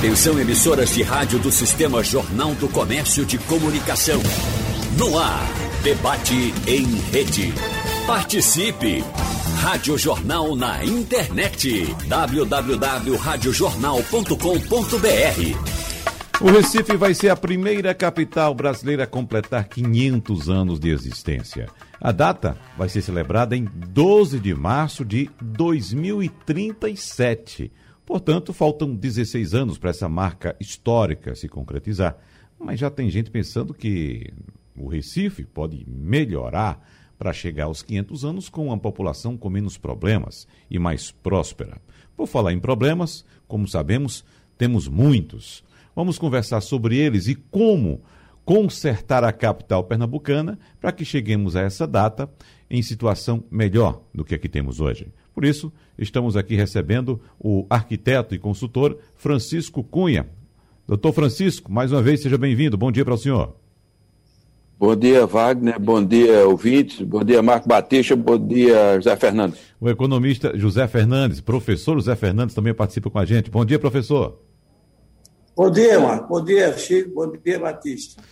Atenção emissoras de rádio do Sistema Jornal do Comércio de Comunicação. No ar, debate em rede. Participe! Rádio Jornal na internet. www.radiojornal.com.br O Recife vai ser a primeira capital brasileira a completar 500 anos de existência. A data vai ser celebrada em 12 de março de 2037. Portanto, faltam 16 anos para essa marca histórica se concretizar. Mas já tem gente pensando que o Recife pode melhorar para chegar aos 500 anos com uma população com menos problemas e mais próspera. Por falar em problemas, como sabemos, temos muitos. Vamos conversar sobre eles e como consertar a capital pernambucana para que cheguemos a essa data em situação melhor do que a que temos hoje. Por isso, estamos aqui recebendo o arquiteto e consultor Francisco Cunha. Doutor Francisco, mais uma vez, seja bem-vindo. Bom dia para o senhor. Bom dia, Wagner. Bom dia, ouvintes. Bom dia, Marco Batista. Bom dia, José Fernandes. O economista José Fernandes, professor José Fernandes, também participa com a gente. Bom dia, professor. Bom dia, Marco. Bom dia, Chico. Bom dia, Batista.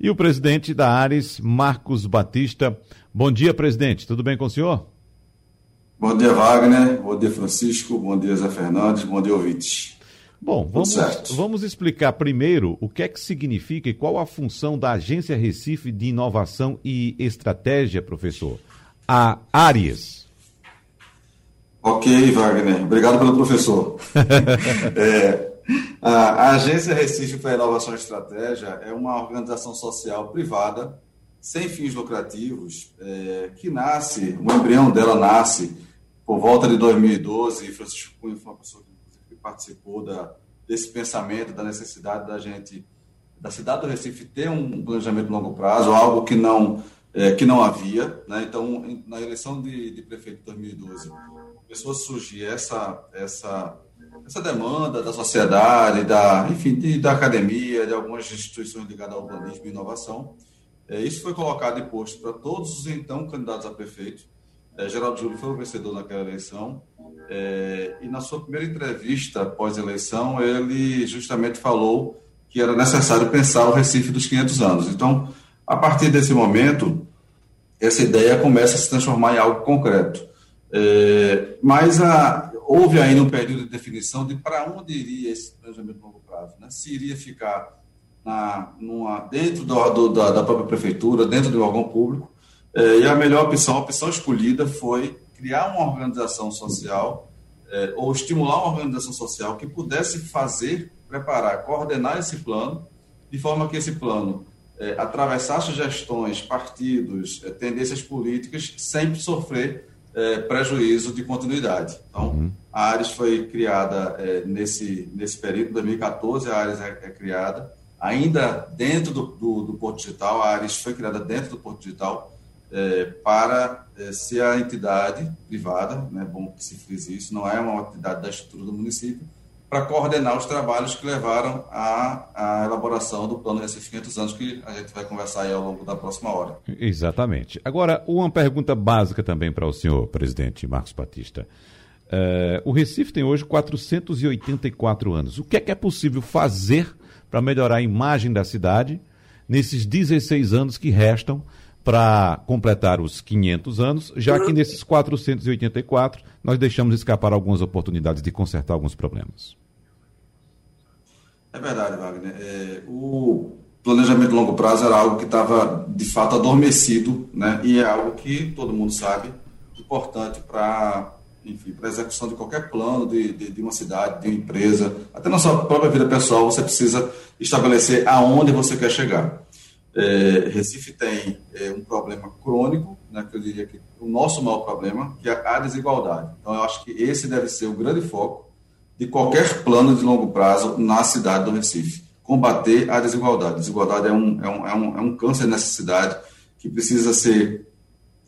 E o presidente da Ares, Marcos Batista. Bom dia, presidente. Tudo bem com o senhor? Bom dia, Wagner. Bom dia, Francisco. Bom dia, Zé Fernandes. Bom dia, ouvintes. Bom, vamos, vamos explicar primeiro o que é que significa e qual a função da Agência Recife de Inovação e Estratégia, professor. A Ares. Ok, Wagner. Obrigado pelo professor. é, a Agência Recife para Inovação e Estratégia é uma organização social privada, sem fins lucrativos, é, que nasce, o embrião dela nasce por volta de 2012, e Francisco Cunha foi uma pessoa que participou da, desse pensamento, da necessidade da gente, da cidade do Recife ter um planejamento de longo prazo, algo que não, é, que não havia. Né? Então, na eleição de, de prefeito de 2012, começou a surgir essa, essa, essa demanda da sociedade, da, enfim, de, da academia, de algumas instituições ligadas ao urbanismo e inovação. É, isso foi colocado e posto para todos os então candidatos a prefeito é, Geraldo Júlio foi o vencedor naquela eleição. É, e na sua primeira entrevista pós-eleição, ele justamente falou que era necessário pensar o Recife dos 500 anos. Então, a partir desse momento, essa ideia começa a se transformar em algo concreto. É, mas a, houve ainda um período de definição de para onde iria esse planejamento de longo prazo. Né? Se iria ficar na, numa, dentro do, do, da, da própria prefeitura, dentro do órgão público, é, e a melhor opção, a opção escolhida foi criar uma organização social é, ou estimular uma organização social que pudesse fazer, preparar, coordenar esse plano, de forma que esse plano é, atravessasse gestões, partidos, tendências políticas, sem sofrer prejuízo de continuidade. Então, uhum. a Ares foi criada nesse, nesse período, 2014, a Ares é, é criada, ainda dentro do, do, do Porto Digital, a Ares foi criada dentro do Porto Digital, é, para é, ser a entidade privada, né, bom que se frise isso, não é uma entidade da estrutura do município, para coordenar os trabalhos que levaram à, à, elaboração do plano Recife 500 anos, que a gente vai conversar aí ao longo da próxima hora. Exatamente. Agora, uma pergunta básica também para o senhor, presidente Marcos Batista. Uh, o Recife tem hoje 484 anos. O que é que é possível fazer para melhorar a imagem da cidade nesses 16 anos que restam para completar os 500 anos, já que nesses 484 nós deixamos escapar algumas oportunidades de consertar alguns problemas. É verdade, Wagner. É, o planejamento de longo prazo era algo que estava, de fato, adormecido, né? e é algo que todo mundo sabe, importante para enfim, para a execução de qualquer plano de, de, de, uma cidade, de uma empresa, até na sua própria vida pessoal, você precisa estabelecer aonde você quer chegar. É, Recife tem é, um problema crônico, né, que eu diria que o nosso maior problema, que é a desigualdade. Então, eu acho que esse deve ser o grande foco de qualquer plano de longo prazo na cidade do Recife. Combater a desigualdade. Desigualdade é um, é um, é um, é um câncer nessa cidade que precisa ser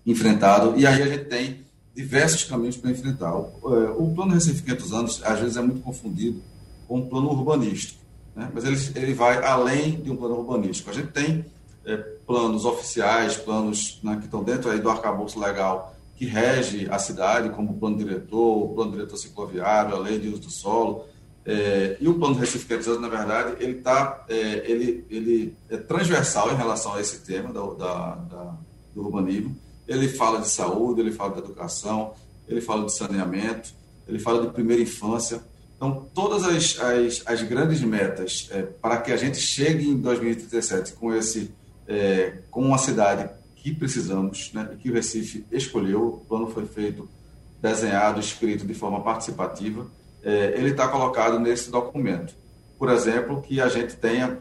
enfrentado, e aí a gente tem diversos caminhos para enfrentar. O, é, o plano Recife 500 anos, às vezes, é muito confundido com o plano urbanístico, né? mas ele, ele vai além de um plano urbanístico. A gente tem é, planos oficiais, planos né, que estão dentro aí do arcabouço legal que rege a cidade, como o plano diretor, o plano diretor cicloviário, a lei de uso do solo, É, e o plano Recife Quer na verdade, ele, tá, é, ele, ele é transversal em relação a esse tema da, da, da, do urbanismo. Ele fala de saúde, ele fala de educação, ele fala de saneamento, ele fala de primeira infância. Então, todas as, as, as grandes metas é, para que a gente chegue em 2037 com, esse, é, com uma cidade que precisamos, né, e que o Recife escolheu, o plano foi feito, desenhado, escrito de forma participativa, é, ele está colocado nesse documento. Por exemplo, que a gente tenha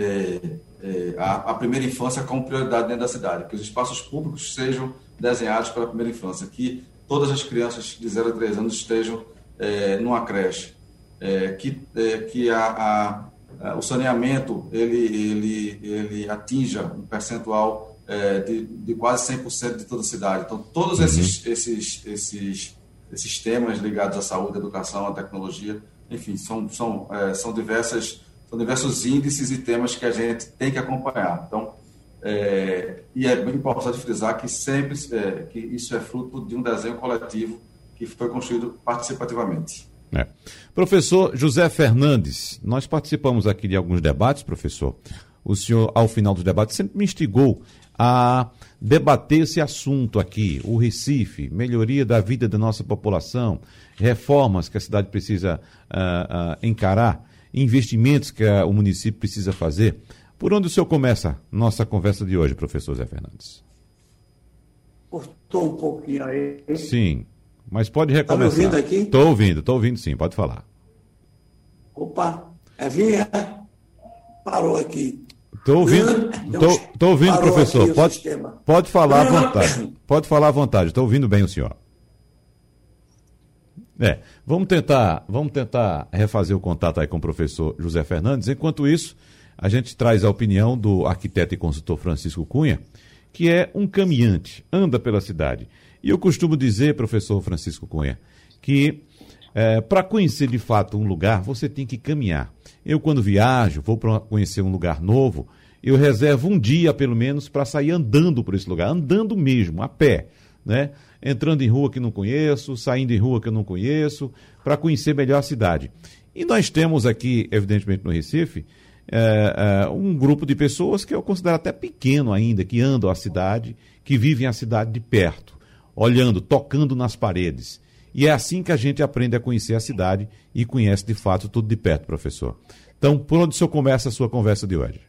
é, é, a, a, primeira infância como prioridade dentro da cidade, que os espaços públicos sejam desenhados para a primeira infância, que todas as crianças de 0 a 3 anos estejam é, numa creche, é, que, é, que a, a, o saneamento ele, ele, ele atinja um percentual é, de, de quase 100% de toda a cidade. Então, todos uhum. esses, esses, esses, esses temas ligados à saúde, à educação, à tecnologia, enfim, são, são, são, diversas, são diversos índices e temas que a gente tem que acompanhar. Então, é, e é bem importante frisar que sempre é, que isso é fruto de um desenho coletivo que foi construído participativamente. É. Professor José Fernandes, nós participamos aqui de alguns debates, professor. O senhor, ao final dos debates, sempre me instigou a debater esse assunto aqui, o Recife, melhoria da vida da nossa população, reformas que a cidade precisa uh, uh, encarar, investimentos que uh, o município precisa fazer. Por onde o senhor começa nossa conversa de hoje, professor Zé Fernandes? Cortou um pouquinho aí. Sim, mas pode recomeçar. Está me ouvindo aqui? Estou ouvindo, estou ouvindo sim, pode falar. Opa, é vinha, parou aqui. Estou ouvindo, tô, ouvindo professor. Pode, pode falar à vontade. Pode falar à vontade, estou ouvindo bem o senhor. É, vamos tentar, vamos tentar refazer o contato aí com o professor José Fernandes. Enquanto isso, a gente traz a opinião do arquiteto e consultor Francisco Cunha, que é um caminhante, anda pela cidade. E eu costumo dizer, professor Francisco Cunha, que é, para conhecer de fato um lugar, você tem que caminhar. Eu, quando viajo, vou para conhecer um lugar novo, eu reservo um dia, pelo menos, para sair andando por esse lugar, andando mesmo, a pé, né? Entrando em rua que não conheço, saindo em rua que eu não conheço, para conhecer melhor a cidade. E nós temos aqui, evidentemente, no Recife, é, é, um grupo de pessoas que eu considero até pequeno ainda, que andam a cidade, que vivem a cidade de perto, olhando, tocando nas paredes. E é assim que a gente aprende a conhecer a cidade e conhece de fato tudo de perto, professor. Então, por onde o senhor começa a sua conversa de hoje?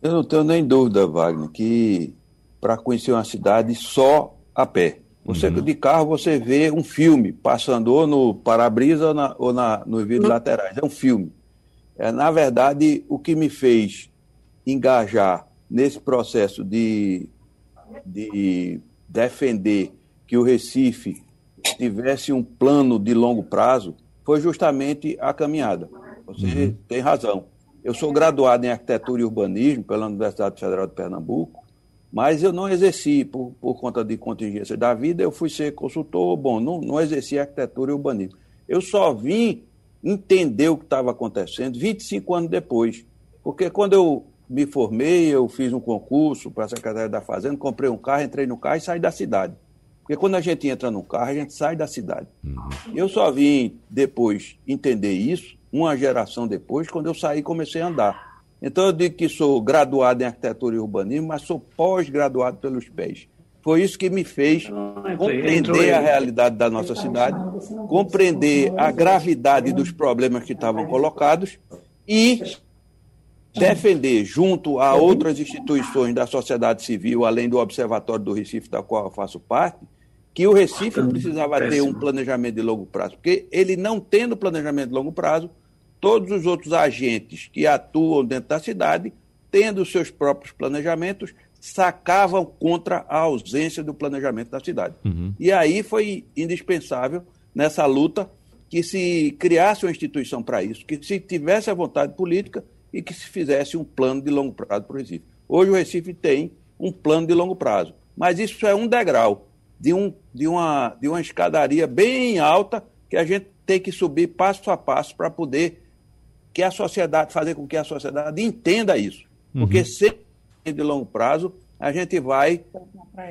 Eu não tenho nem dúvida, Wagner, que para conhecer uma cidade só a pé. Você uhum. de carro, você vê um filme passando ou no para-brisa ou, na, ou na, nos vidros uhum. laterais. É um filme. É, na verdade, o que me fez engajar nesse processo de, de defender que o Recife tivesse um plano de longo prazo foi justamente a caminhada. Você uhum. tem razão. Eu sou graduado em arquitetura e urbanismo pela Universidade Federal de Pernambuco, mas eu não exerci, por, por conta de contingência da vida, eu fui ser consultor, bom, não, não exerci arquitetura e urbanismo. Eu só vim entender o que estava acontecendo 25 anos depois. Porque quando eu me formei, eu fiz um concurso para a Secretaria da Fazenda, comprei um carro, entrei no carro e saí da cidade. Porque quando a gente entra no carro, a gente sai da cidade. Uhum. Eu só vim depois entender isso, uma geração depois, quando eu saí e comecei a andar. Então eu digo que sou graduado em arquitetura e urbanismo, mas sou pós-graduado pelos pés. Foi isso que me fez compreender a realidade da nossa cidade, compreender a gravidade dos problemas que estavam colocados e defender, junto a outras instituições da sociedade civil, além do Observatório do Recife, da qual eu faço parte, que o Recife precisava ter um planejamento de longo prazo, porque ele não tendo planejamento de longo prazo, todos os outros agentes que atuam dentro da cidade, tendo seus próprios planejamentos, sacavam contra a ausência do planejamento da cidade. Uhum. E aí foi indispensável nessa luta que se criasse uma instituição para isso, que se tivesse a vontade política e que se fizesse um plano de longo prazo para o Recife. Hoje o Recife tem um plano de longo prazo, mas isso é um degrau de, um, de, uma, de uma escadaria bem alta que a gente tem que subir passo a passo para poder que a sociedade, fazer com que a sociedade entenda isso. Uhum. Porque sempre de longo prazo, a gente vai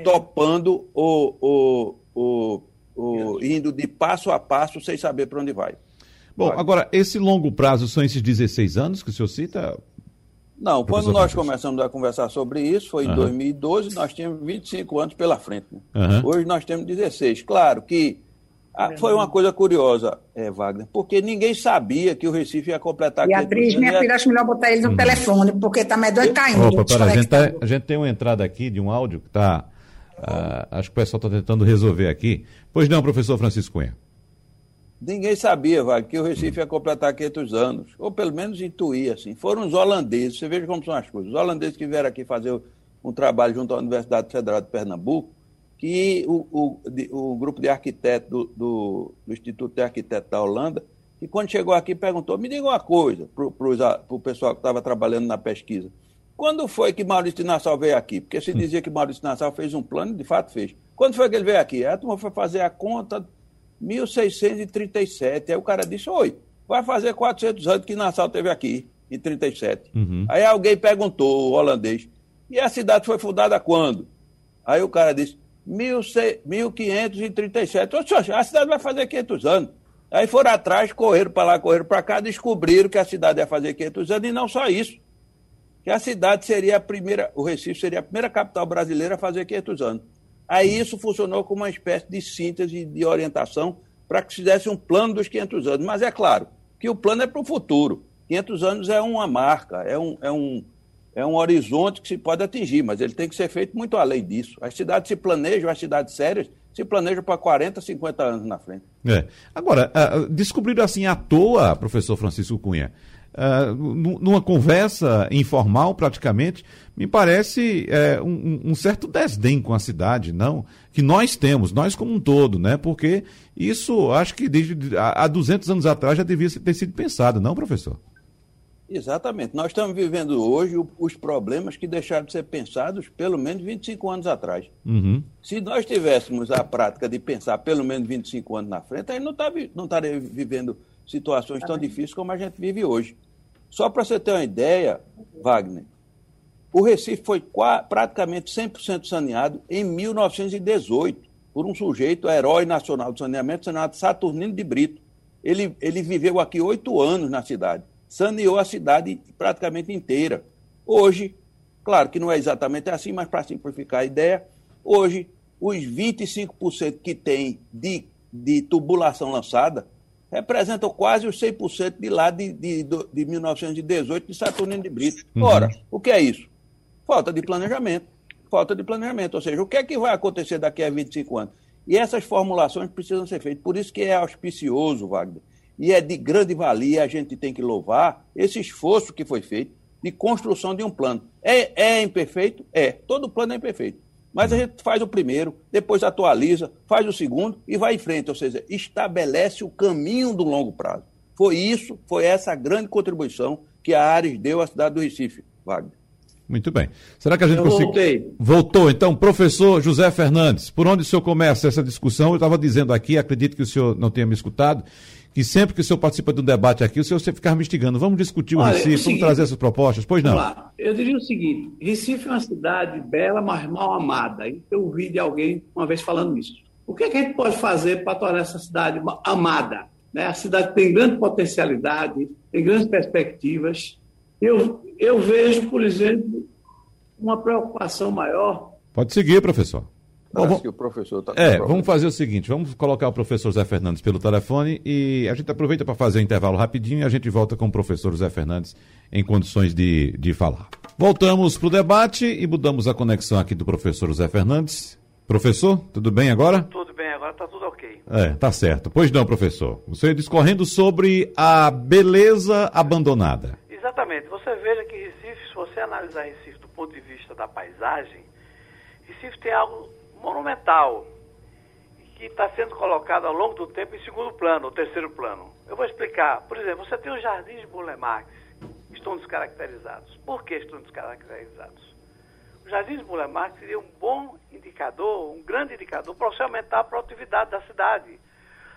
topando o, o, o, o, indo de passo a passo sem saber para onde vai. Bom, agora, esse longo prazo são esses 16 anos que o senhor cita? Não, quando nós começamos a conversar sobre isso, foi em uhum. 2012, nós tínhamos 25 anos pela frente. Né? Uhum. Hoje nós temos 16. Claro que ah, foi uma coisa curiosa, é, Wagner, porque ninguém sabia que o Recife ia completar... Beatriz, minha ia... filha, acho melhor botar eles no uhum. telefone, porque tá medonho caindo. Opa, pera, a, gente tá, a gente tem uma entrada aqui de um áudio que está... Ah, acho que o pessoal está tentando resolver aqui. Pois não, professor Francisco Cunha. Ninguém sabia, Wagner, que o Recife ia completar 500 anos, ou pelo menos intuía, assim. Foram os holandeses, você veja como são as coisas. Os holandeses que vieram aqui fazer um trabalho junto à Universidade Federal de Pernambuco, que o, o, o grupo de arquitetos do, do, do, Instituto de Arquitetos da Holanda, que quando chegou aqui perguntou, me diga uma coisa para o pessoal que estava trabalhando na pesquisa. Quando foi que Maurício de Nassau veio aqui? Porque se dizia que Maurício de Nassau fez um plano, de fato fez. Quando foi que ele veio aqui? A turma foi fazer a conta 1637. Aí o cara disse: Oi, vai fazer 400 anos que Nassau teve aqui, em 37. Uhum. Aí alguém perguntou, o holandês, e a cidade foi fundada quando? Aí o cara disse: 1537. Oxe, a cidade vai fazer 500 anos. Aí foram atrás, correram para lá, correram para cá, descobriram que a cidade ia fazer 500 anos, e não só isso. Que a cidade seria a primeira, o Recife seria a primeira capital brasileira a fazer 500 anos. Aí isso funcionou como uma espécie de síntese de orientação para que se fizesse um plano dos 500 anos. Mas é claro que o plano é para o futuro. 500 anos é uma marca, é um, é, um, é um horizonte que se pode atingir, mas ele tem que ser feito muito além disso. As cidades se planejam, as cidades sérias se planejam para 40, 50 anos na frente. É. Agora, uh, descobriram assim à toa, professor Francisco Cunha, uh, numa conversa informal praticamente, me parece é, um, um, certo desdém com a cidade, não? Que nós temos, nós como um todo, né? Porque isso, acho que desde há 200 anos atrás já devia ter sido pensado, não, professor? Exatamente. Nós estamos vivendo hoje os problemas que deixaram de ser pensados pelo menos 25 anos atrás. Uhum. Se nós tivéssemos a prática de pensar pelo menos 25 anos na frente, aí não, tá, não estaria vivendo situações tão difíceis como a gente vive hoje. Só para você ter uma ideia, Wagner, o Recife foi praticamente 100% saneado em 1918 por um sujeito, herói nacional do saneamento, chamado Saturnino de Brito. Ele, ele viveu aqui oito anos na cidade, saneou a cidade praticamente inteira. Hoje, claro que não é exatamente assim, mas para simplificar a ideia, hoje os 25% que tem de, de tubulação lançada representam quase os 100% de lá de, de, de 1918 de Saturnino de Brito. Uhum. Ora, o que é isso? Falta de planejamento. Falta de planejamento. Ou seja, o que é que vai acontecer daqui a 25 anos? E essas formulações precisam ser feitas. Por isso que é auspicioso, Wagner. E é de grande valia, a gente tem que louvar esse esforço que foi feito de construção de um plano. É, é imperfeito? É. Todo plano é imperfeito. Mas a gente faz o primeiro, depois atualiza, faz o segundo e vai em frente, ou seja, estabelece o caminho do longo prazo. Foi isso, foi essa grande contribuição que a Ares deu à cidade do Recife, Wagner. Muito bem. Será que a gente conseguiu? Voltei. Voltou. Então, professor José Fernandes, por onde o senhor começa essa discussão? Eu estava dizendo aqui, acredito que o senhor não tenha me escutado, que sempre que o senhor participa de um debate aqui, o senhor sempre ficar me instigando. Vamos discutir o Olha, Recife, o seguinte, vamos trazer essas propostas, pois não? Lá. Eu diria o seguinte: Recife é uma cidade bela, mas mal amada. Eu ouvi de alguém uma vez falando isso. O que, é que a gente pode fazer para tornar essa cidade amada? Né? A cidade tem grande potencialidade, tem grandes perspectivas. Eu, eu vejo, por exemplo, uma preocupação maior. Pode seguir, professor. Parece que o professor está É, vamos fazer o seguinte: vamos colocar o professor Zé Fernandes pelo telefone e a gente aproveita para fazer um intervalo rapidinho e a gente volta com o professor Zé Fernandes em condições de, de falar. Voltamos para o debate e mudamos a conexão aqui do professor Zé Fernandes. Professor, tudo bem agora? Tudo bem, agora está tudo ok. É, tá certo. Pois não, professor. Você discorrendo sobre a beleza abandonada. Exatamente. Você veja que Recife, se você analisar Recife do ponto de vista da paisagem, Recife tem algo monumental que está sendo colocado ao longo do tempo em segundo plano, ou terceiro plano. Eu vou explicar. Por exemplo, você tem os jardins de Marx, que estão descaracterizados. Por que estão descaracterizados? Os jardins de Marx seria um bom indicador, um grande indicador para você aumentar a produtividade da cidade.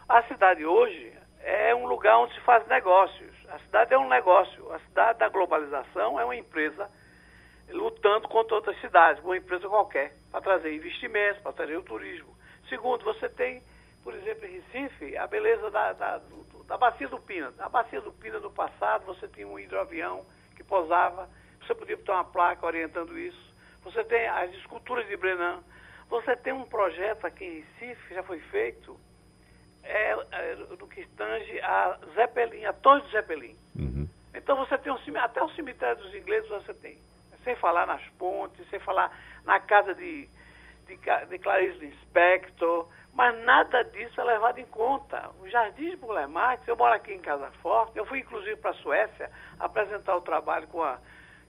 A cidade hoje é um lugar onde se faz negócios. A cidade é um negócio. A cidade da globalização é uma empresa lutando contra outras cidades, uma empresa qualquer, para trazer investimentos, para trazer o turismo. Segundo, você tem, por exemplo, em Recife, a beleza da, da, da Bacia do Pina. A Bacia do Pina no passado, você tinha um hidroavião que pousava, você podia ter uma placa orientando isso. Você tem as esculturas de Brenan. Você tem um projeto aqui em Recife, que já foi feito, é, é, no que tange a Zeppelin, a Torre do Zeppelin. Uhum. Então você tem um até o cemitério dos ingleses você tem. Sem falar nas pontes, sem falar na casa de, de, de Clarice Lispector, mas nada disso é levado em conta. O Jardim de Marx, eu moro aqui em Casa Forte, eu fui inclusive para a Suécia apresentar o trabalho com a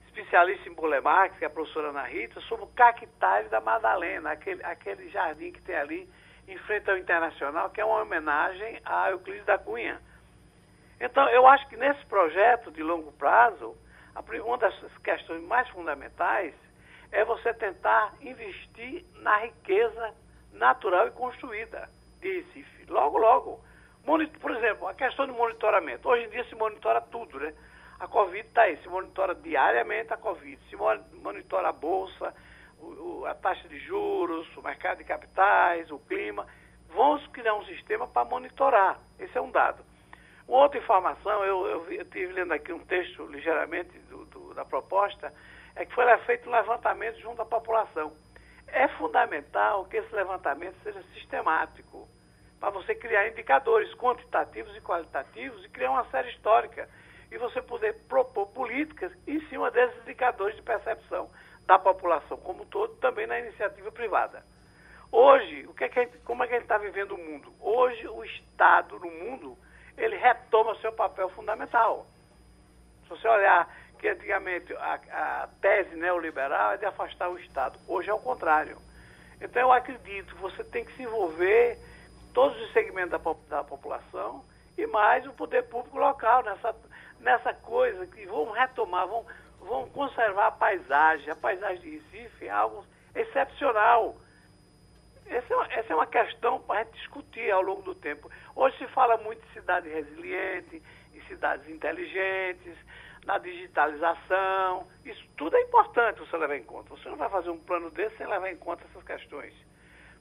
especialista em Burle Marx, que é a professora Ana Rita, sobre o cactário da Madalena, aquele, aquele jardim que tem ali em frente ao Internacional, que é uma homenagem a Euclides da Cunha. Então, eu acho que nesse projeto de longo prazo, uma das questões mais fundamentais é você tentar investir na riqueza natural e construída de Recife. Logo, logo. Por exemplo, a questão do monitoramento. Hoje em dia se monitora tudo, né? A Covid está aí, se monitora diariamente a Covid, se monitora a Bolsa, a taxa de juros, o mercado de capitais, o clima. Vamos criar um sistema para monitorar. Esse é um dado. Uma outra informação, eu, eu, eu tive lendo aqui um texto ligeiramente da proposta, é que foi feito um levantamento junto à população. É fundamental que esse levantamento seja sistemático, para você criar indicadores quantitativos e qualitativos e criar uma série histórica. E você poder propor políticas em cima desses indicadores de percepção da população como um todo, também na iniciativa privada. Hoje, o que é que gente, como é que a gente está vivendo o mundo? Hoje, o Estado no mundo, ele retoma seu papel fundamental. Se você olhar que antigamente a, a tese neoliberal é de afastar o Estado. Hoje é o contrário. Então eu acredito que você tem que se envolver todos os segmentos da, da população e mais o poder público local nessa, nessa coisa que vão retomar, vão, vão conservar a paisagem. A paisagem de Recife é algo excepcional. Essa é uma, essa é uma questão para a gente discutir ao longo do tempo. Hoje se fala muito de cidade resiliente, em cidades inteligentes, na digitalização. Isso tudo é importante você levar em conta. Você não vai fazer um plano desse sem levar em conta essas questões.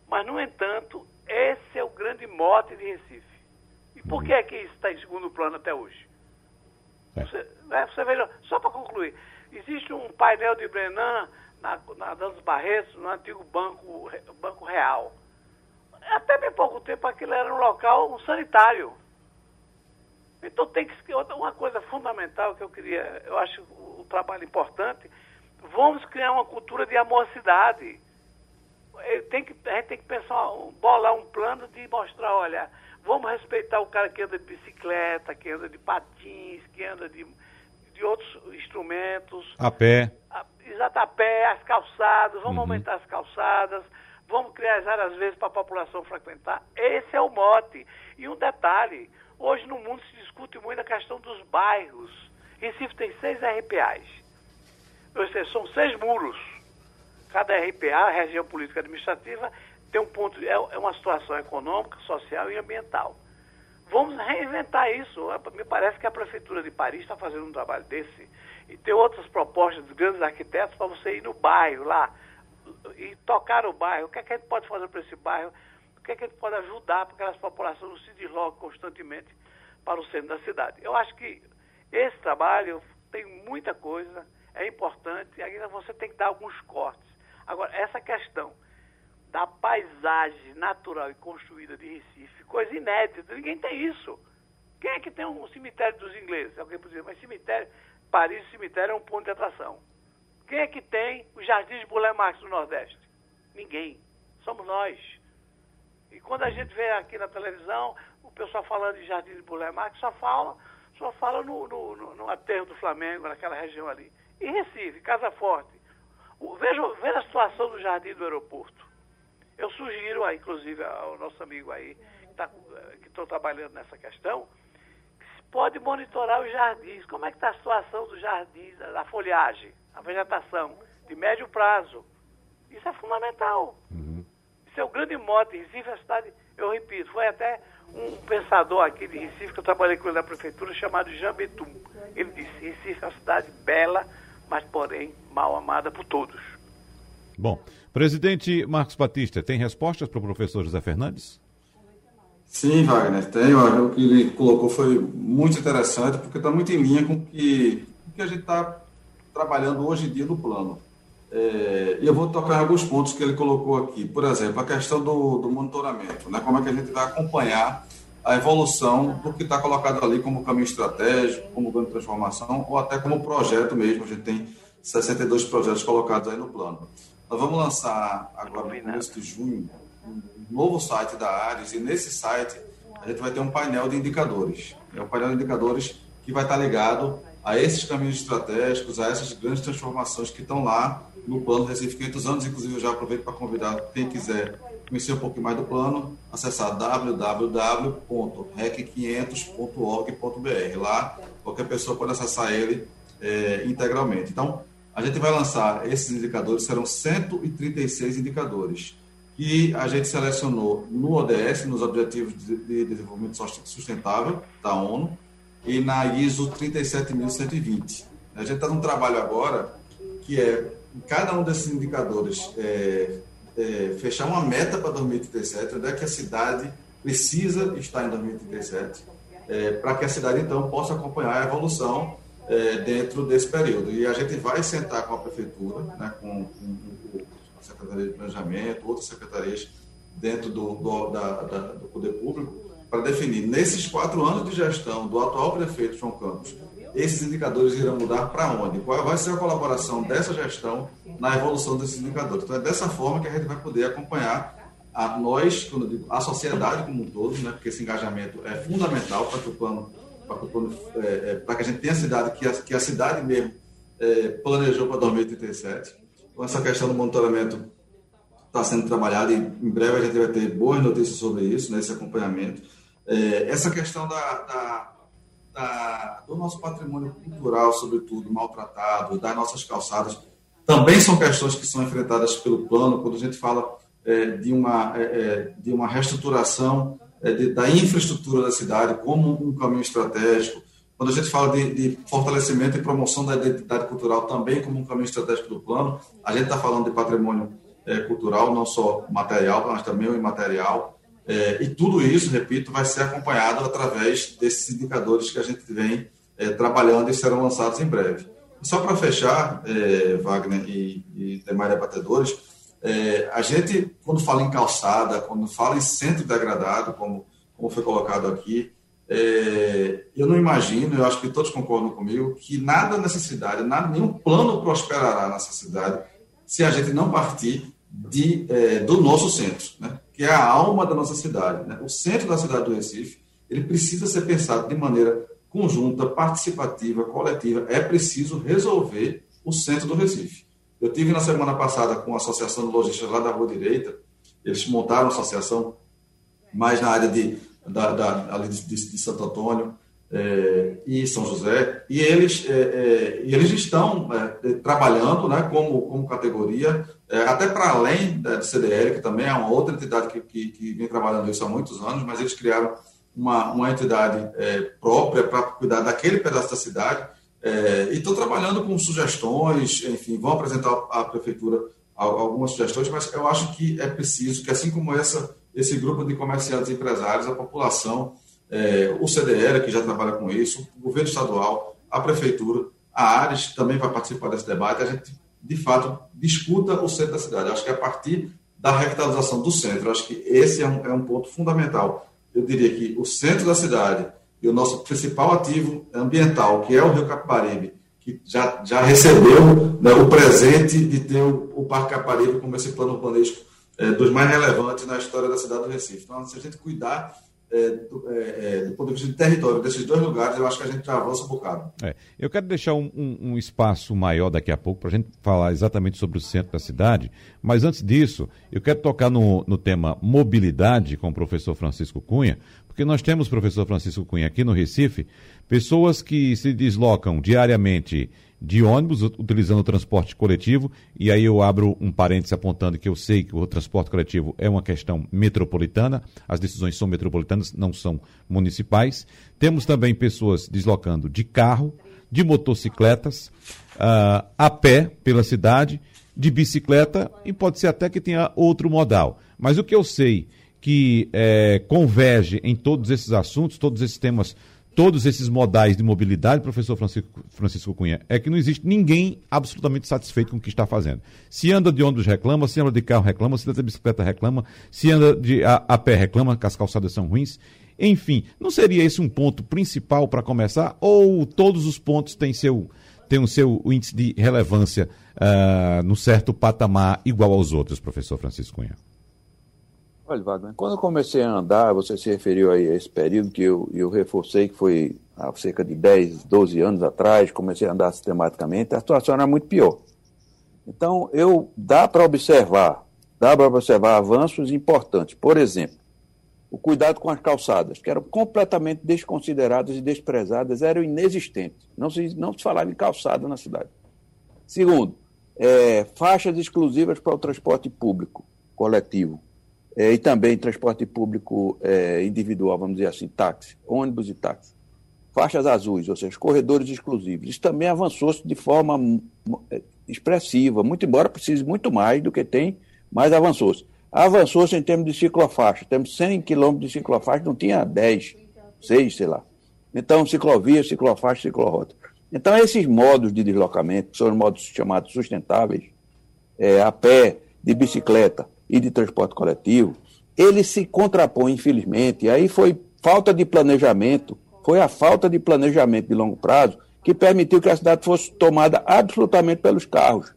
Mas, no entanto, esse é o grande mote de Recife. E por que é que isso está em segundo plano até hoje? É. Você, né, você veja, só para concluir, existe um painel de Brenan na, na Dança Barretos, no antigo Banco, banco Real. Até bem pouco tempo aquilo era um local sanitário. Então tem que uma coisa fundamental que eu queria, eu acho o trabalho importante, vamos criar uma cultura de amorosidade. Tem que, a gente tem que pensar, bolar um plano de mostrar, olha, vamos respeitar o cara que anda de bicicleta, que anda de patins, que anda de, de outros instrumentos. A pé. A, exato, a pé, as calçadas, vamos uhum. aumentar as calçadas, vamos criar as áreas vezes para a população frequentar. Esse é o mote. E um detalhe, Hoje no mundo se discute muito a questão dos bairros. Recife tem seis RPAs. Ou seja, são seis muros. Cada RPA, região política administrativa, tem um ponto, é, é uma situação econômica, social e ambiental. Vamos reinventar isso. Me parece que a Prefeitura de Paris está fazendo um trabalho desse. E tem outras propostas de grandes arquitetos para você ir no bairro lá e tocar o bairro. O que, é que a gente pode fazer para esse bairro? O que, é que gente pode ajudar para que aquelas populações não se deslocam constantemente para o centro da cidade. Eu acho que esse trabalho tem muita coisa, é importante, ainda você tem que dar alguns cortes. Agora, essa questão da paisagem natural e construída de Recife, coisa inédita, ninguém tem isso. Quem é que tem um cemitério dos ingleses? Alguém pode dizer, mas cemitério, Paris, cemitério é um ponto de atração. Quem é que tem os jardins de Boulé Marx do Nordeste? Ninguém. Somos nós. E quando a gente vê aqui na televisão, o pessoal falando de Jardim de Bulé Marques, só fala, só fala no, no, no, no aterro do Flamengo, naquela região ali. E Recife, Casa Forte. O, veja, veja a situação do Jardim do Aeroporto. Eu sugiro, aí, inclusive, ao nosso amigo aí, que tá, estou trabalhando nessa questão, que se pode monitorar os jardins. Como é que está a situação dos jardins, da folhagem, a vegetação, de médio prazo. Isso é fundamental. Uhum. Seu grande mote, Recife é a cidade, eu repito, foi até um pensador aqui de Recife, que eu trabalhei com ele na prefeitura, chamado Jean Betum. Ele disse, Recife é uma cidade bela, mas porém mal amada por todos. Bom, presidente Marcos Batista, tem respostas para o professor José Fernandes? Sim, Wagner, tem. O que ele colocou foi muito interessante, porque está muito em linha com o que, o que a gente está trabalhando hoje em dia no plano. É, e eu vou tocar alguns pontos que ele colocou aqui. Por exemplo, a questão do, do monitoramento, né? como é que a gente vai acompanhar a evolução do que está colocado ali como caminho estratégico, como plano de transformação, ou até como projeto mesmo. A gente tem 62 projetos colocados aí no plano. Nós vamos lançar agora no começo de junho um novo site da Ares, e nesse site a gente vai ter um painel de indicadores. É um painel de indicadores que vai estar ligado a esses caminhos estratégicos, a essas grandes transformações que estão lá no plano Recife 500 anos. Inclusive, eu já aproveito para convidar quem quiser conhecer um pouquinho mais do plano, acessar www.rec500.org.br. Lá, qualquer pessoa pode acessar ele é, integralmente. Então, a gente vai lançar esses indicadores, serão 136 indicadores que a gente selecionou no ODS, nos Objetivos de Desenvolvimento Sustentável da ONU, e na ISO 37120. A gente está num trabalho agora que é, cada um desses indicadores, é, é, fechar uma meta para 2037, onde é que a cidade precisa estar em 2037, é, para que a cidade, então, possa acompanhar a evolução é, dentro desse período. E a gente vai sentar com a prefeitura, né, com, com a Secretaria de Planejamento, outras secretarias dentro do, do, da, da, do Poder Público, para definir, nesses quatro anos de gestão do atual prefeito João Campos, esses indicadores irão mudar para onde? Qual vai ser a colaboração dessa gestão na evolução desses indicadores? Então, é dessa forma que a gente vai poder acompanhar a nós, quando digo, a sociedade como um todo, né, porque esse engajamento é fundamental para que o plano, para que, o plano, é, é, para que a gente tenha a cidade, que a, que a cidade mesmo é, planejou para 2037. Então, essa questão do monitoramento está sendo trabalhada e em breve a gente vai ter boas notícias sobre isso, nesse né, acompanhamento. É, essa questão da, da, da, do nosso patrimônio cultural, sobretudo, maltratado, das nossas calçadas, também são questões que são enfrentadas pelo plano, quando a gente fala é, de, uma, é, é de uma reestruturação é, de, da infraestrutura da cidade como um caminho estratégico, quando a gente fala de, de, fortalecimento e promoção da identidade cultural também como um caminho estratégico do plano, a gente está falando de patrimônio é, cultural, não só material, mas também o imaterial. É, e tudo isso, repito, vai ser acompanhado através desses indicadores que a gente vem é, trabalhando e serão lançados em breve. Só para fechar, é, Wagner e, e demais é, a gente, quando fala em calçada, quando fala em centro degradado, como, como foi colocado aqui, é, eu não imagino, eu acho que todos concordam comigo, que nada nessa cidade, nada, nenhum plano prosperará nessa cidade se a gente não partir de, é, do nosso centro, né? Que é a alma da nossa cidade. Né? O centro da cidade do Recife, ele precisa ser pensado de maneira conjunta, participativa, coletiva. É preciso resolver o centro do Recife. Eu tive na semana passada com a Associação de Lojistas lá da Rua Direita, eles montaram a associação mais na área de, da, da, de, de Santo Antônio, é, e São José, e eles, é, é, eles estão é, trabalhando né, como, como categoria, é, até para além da CDL, que também é uma outra entidade que, que, que, vem trabalhando isso há muitos anos, mas eles criaram uma, uma entidade própria para cuidar daquele pedaço da cidade, e estão trabalhando com sugestões, enfim, vão apresentar à prefeitura algumas sugestões, mas eu acho que é preciso que, assim como essa, esse grupo de comerciantes e empresários, a população é, o CDL, que já trabalha com isso, o governo estadual, a prefeitura, a Ares também vai participar desse debate. A gente, de fato, discuta o centro da cidade. Acho que a partir da revitalização do centro, acho que esse é um, é um ponto fundamental. Eu diria que o centro da cidade e o nosso principal ativo ambiental, que é o Rio Capibaribe, que já, já recebeu né, o presente de ter o, o Parque Capibaribe como esse plano urbanístico é, dos mais relevantes na história da cidade do Recife. Então, se a gente cuidar é, é, do, ponto de vista de território desses dois lugares, eu acho que a gente já avança um bocado. É, eu quero deixar um, um, um, espaço maior daqui a pouco para a gente falar exatamente sobre o centro da cidade, mas antes disso, eu quero tocar no, no tema mobilidade com o professor Francisco Cunha, porque nós temos, professor Francisco Cunha, aqui no Recife, pessoas que se deslocam diariamente de ônibus, utilizando o transporte coletivo, e aí eu abro um parênteses apontando que eu sei que o transporte coletivo é uma questão metropolitana, as decisões são metropolitanas, não são municipais. Temos também pessoas deslocando de carro, de motocicletas, uh, a pé pela cidade, de bicicleta, e pode ser até que tenha outro modal. Mas o que eu sei que é, converge em todos esses assuntos, todos esses temas, todos esses modais de mobilidade, professor Francisco, Francisco Cunha, é que não existe ninguém absolutamente satisfeito com o que está fazendo. Se anda de ônibus reclama, se anda de carro reclama, se anda de bicicleta reclama, se anda de, a, a pé reclama, que as calçadas são ruins. Enfim, não seria esse um ponto principal para começar? Ou todos os pontos têm seu o seu índice de relevância uh, no certo patamar igual aos outros, professor Francisco Cunha? Olha, Wagner, quando eu comecei a andar, você se referiu aí a esse período que eu, eu reforcei, que foi há cerca de 10, 12 anos atrás, comecei a andar sistematicamente, a situação era muito pior. Então, eu dá para observar, dá para observar avanços importantes. Por exemplo, o cuidado com as calçadas, que eram completamente desconsideradas e desprezadas, eram inexistentes. Não se, não se falava em calçada na cidade. Segundo, é, faixas exclusivas para o transporte público coletivo e também transporte público é, individual, vamos dizer assim, táxi, ônibus e táxi. Faixas azuis, ou seja, corredores exclusivos. Isso também avançou de forma é, expressiva, muito embora precise muito mais do que tem, mas avançou-se avançou-se em termos de ciclofaixa. Temos 100 quilômetros de ciclofaixa, não tinha 10, 6, sei lá. Então, ciclovia, ciclofaixa, ciclorota. Então, esses modos de deslocamento, que são os modos chamados sustentáveis, é, a pé, de bicicleta e de transporte coletivo, eles se contrapõem, infelizmente, e aí foi falta de planejamento, foi a falta de planejamento de longo prazo que permitiu que a cidade fosse tomada absolutamente pelos carros.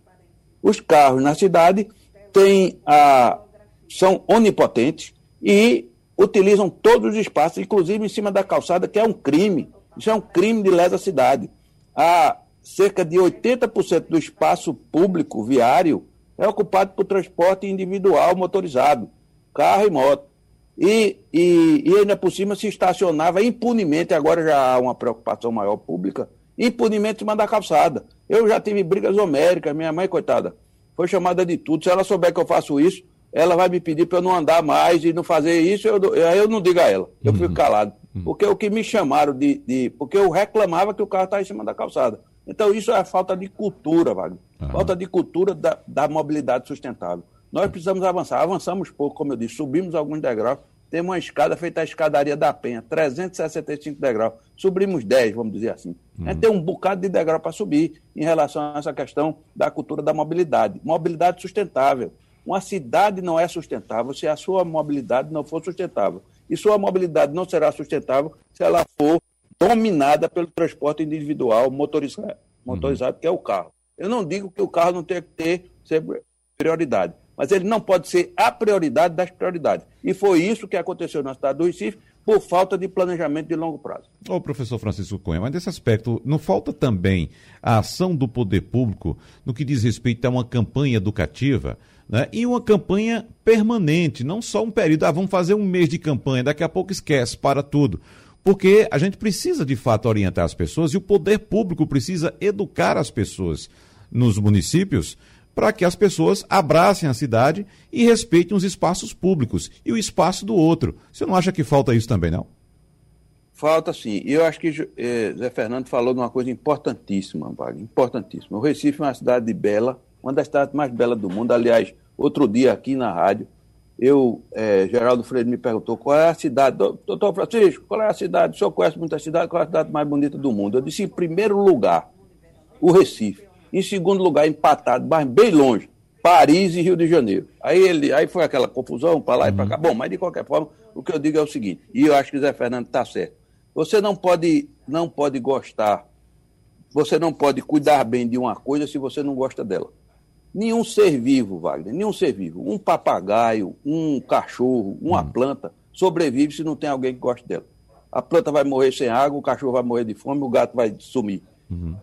Os carros na cidade têm a, são onipotentes e utilizam todos os espaços, inclusive em cima da calçada, que é um crime. Isso é um crime de lesa cidade. Há cerca de 80% do espaço público viário é ocupado por transporte individual motorizado, carro e moto. E, e, e ainda por cima se estacionava impunemente, agora já há uma preocupação maior pública, impunemente em cima da calçada. Eu já tive brigas homéricas, minha mãe, coitada, foi chamada de tudo. Se ela souber que eu faço isso, ela vai me pedir para eu não andar mais e não fazer isso, eu, eu não digo a ela, eu uhum. fico calado. Uhum. Porque o que me chamaram de, de. Porque eu reclamava que o carro estava em cima da calçada. Então, isso é falta de cultura, Wagner. Uhum. Falta de cultura da, da mobilidade sustentável. Nós precisamos avançar. Avançamos pouco, como eu disse, subimos alguns degraus. Temos uma escada feita a escadaria da Penha, 365 degraus. Subimos 10, vamos dizer assim. Uhum. A gente tem um bocado de degrau para subir em relação a essa questão da cultura da mobilidade. Mobilidade sustentável. Uma cidade não é sustentável se a sua mobilidade não for sustentável. E sua mobilidade não será sustentável se ela for dominada pelo transporte individual motorizado, motorizado uhum. que é o carro. Eu não digo que o carro não tem que ter prioridade, mas ele não pode ser a prioridade das prioridades. E foi isso que aconteceu na cidade do Recife por falta de planejamento de longo prazo. Ô, professor Francisco Cunha, mas nesse aspecto, não falta também a ação do poder público no que diz respeito a uma campanha educativa né? e uma campanha permanente, não só um período, ah, vamos fazer um mês de campanha, daqui a pouco esquece, para tudo. Porque a gente precisa, de fato, orientar as pessoas e o poder público precisa educar as pessoas nos municípios para que as pessoas abracem a cidade e respeitem os espaços públicos e o espaço do outro. Você não acha que falta isso também, não? Falta sim. E eu acho que eh, Zé Fernando falou de uma coisa importantíssima, Wagner, importantíssima. O Recife é uma cidade bela, uma das cidades mais belas do mundo. Aliás, outro dia aqui na rádio, eu, é, Geraldo Freire me perguntou qual é a cidade, doutor Francisco, qual é a cidade? O senhor conhece muita cidade, qual é a cidade mais bonita do mundo? Eu disse, em primeiro lugar, o Recife. Em segundo lugar, empatado, mas bem longe, Paris e Rio de Janeiro. Aí, ele, aí foi aquela confusão para lá uhum. e para cá. Bom, mas de qualquer forma, o que eu digo é o seguinte, e eu acho que o Zé Fernando está certo. Você não pode, não pode gostar, você não pode cuidar bem de uma coisa se você não gosta dela. Nenhum ser vivo, Wagner, nenhum ser vivo, um papagaio, um cachorro, uma hum. planta, sobrevive se não tem alguém que goste dela. A planta vai morrer sem água, o cachorro vai morrer de fome, o gato vai sumir. Uhum.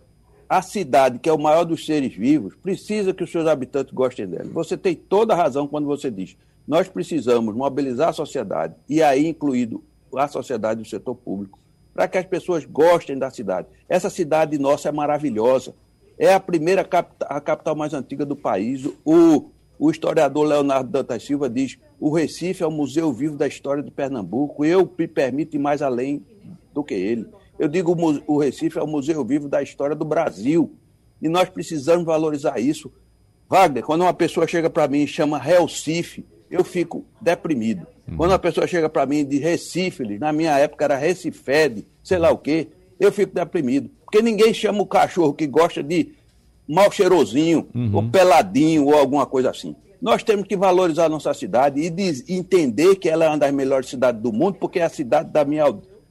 A cidade, que é o maior dos seres vivos, precisa que os seus habitantes gostem dela. Você tem toda a razão quando você diz: nós precisamos mobilizar a sociedade, e aí incluído a sociedade e o setor público, para que as pessoas gostem da cidade. Essa cidade nossa é maravilhosa. É a primeira capital, a capital mais antiga do país. O, o historiador Leonardo Dantas Silva diz: o Recife é o museu vivo da história de Pernambuco. Eu me permito ir mais além do que ele. Eu digo: o Recife é o museu vivo da história do Brasil. E nós precisamos valorizar isso. Wagner, quando uma pessoa chega para mim e chama Recife, eu fico deprimido. Uhum. Quando a pessoa chega para mim de Recife, na minha época era Recifed, sei lá o quê, eu fico deprimido. Porque ninguém chama o cachorro que gosta de mal cheirosinho, uhum. ou peladinho, ou alguma coisa assim. Nós temos que valorizar a nossa cidade e entender que ela é uma das melhores cidades do mundo, porque é a cidade da minha.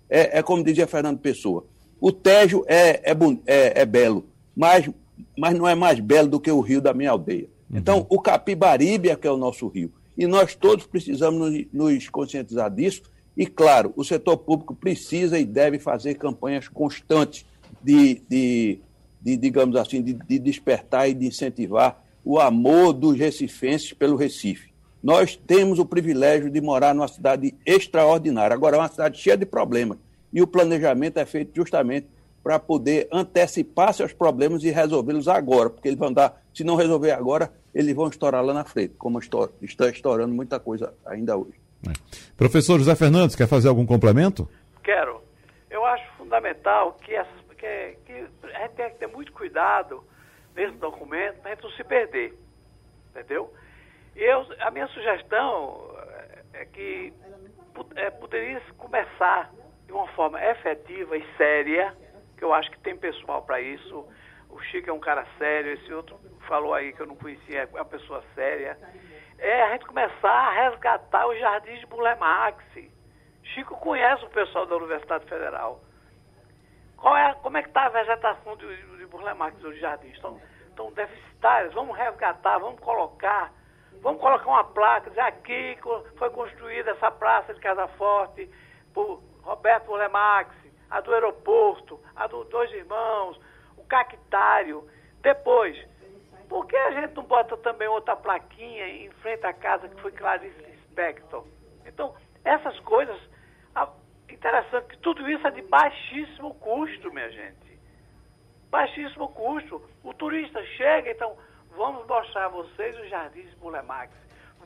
É, é como dizia Fernando Pessoa. O Tejo é, é, é, é, belo, mas, mas não é mais belo do que o rio da minha aldeia. Uhum. Então, o Capibaribe é que é o nosso rio. E nós todos precisamos nos, nos conscientizar disso. E, claro, o setor público precisa e deve fazer campanhas constantes de, de, de digamos assim, de, de despertar e de incentivar o amor dos recifenses pelo Recife. Nós temos o privilégio de morar numa cidade extraordinária. Agora, é uma cidade cheia de problemas. E o planejamento é feito justamente para poder antecipar seus problemas e resolvê-los agora, porque eles vão dar, se não resolver agora, eles vão estourar lá na frente, como está estourando muita coisa ainda hoje. É. Professor José Fernandes, quer fazer algum complemento? Quero. Eu acho fundamental que, que, que a gente tem que ter muito cuidado nesse documento para a gente não se perder. Entendeu? Eu, a minha sugestão é que é, poderia começar de uma forma efetiva e séria, que eu acho que tem pessoal para isso. O Chico é um cara sério, esse outro falou aí que eu não conhecia, é uma pessoa séria. É a gente começar a resgatar os jardins de Bulemax. Chico conhece o pessoal da Universidade Federal. Qual é, como é que está a vegetação de, de Burlemax dos jardins? Estão, estão deficitárias, vamos resgatar, vamos colocar, vamos colocar uma placa, dizer aqui foi construída essa praça de Casa Forte por Roberto Burlemax, a do aeroporto, a dos dois irmãos, o cactário. Depois, por que a gente não bota também outra plaquinha em frente à casa que foi Clarice Spector? Então, essas coisas Interessante que tudo isso é de baixíssimo custo, minha gente. Baixíssimo custo. O turista chega, então, vamos mostrar a vocês os jardins Bulemax.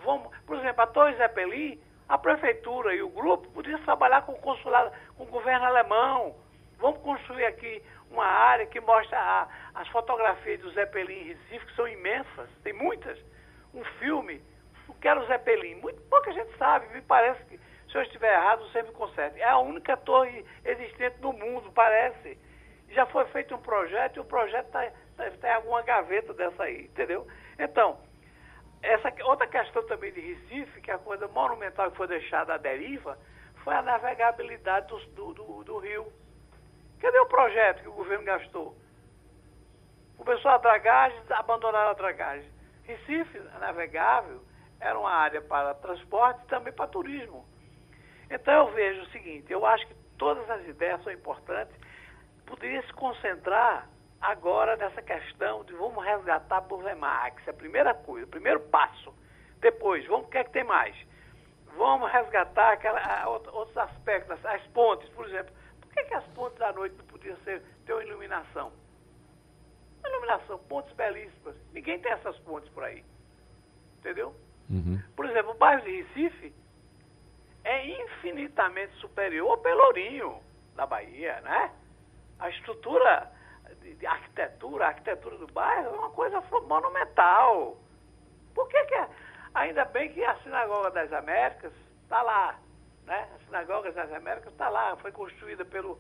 Vamos, por exemplo, a Torre Zeppelin, a prefeitura e o grupo podiam trabalhar com o consulado, com o governo alemão. Vamos construir aqui uma área que mostra a, as fotografias do Zeppelin em Recife, que são imensas, tem muitas. Um filme, o que era o Zeppelin? Muito pouca gente sabe, me parece que se eu estiver errado, você me conserte. É a única torre existente no mundo, parece. Já foi feito um projeto e o projeto está tá, tá em alguma gaveta dessa aí, entendeu? Então, essa outra questão também de Recife, que é a coisa monumental que foi deixada à deriva, foi a navegabilidade do, do, do, do rio. Cadê o projeto que o governo gastou? Começou a dragagem, abandonaram a dragagem. Recife, navegável, era uma área para transporte e também para turismo. Então eu vejo o seguinte, eu acho que todas as ideias são importantes, poderia se concentrar agora nessa questão de vamos resgatar Burlemax, é a primeira coisa, o primeiro passo. Depois, vamos, o que é que tem mais? Vamos resgatar aquela, outros aspectos, as pontes, por exemplo. Por que, que as pontes da noite não podiam ser, ter uma iluminação? Uma iluminação, pontes belíssimas. Ninguém tem essas pontes por aí. Entendeu? Uhum. Por exemplo, o bairro de Recife, é infinitamente superior ao Pelourinho da Bahia, né? A estrutura de, de arquitetura, a arquitetura do bairro é uma coisa monumental. Por que que... É? Ainda bem que a Sinagoga das Américas está lá, né? A Sinagoga das Américas está lá, foi construída pelo...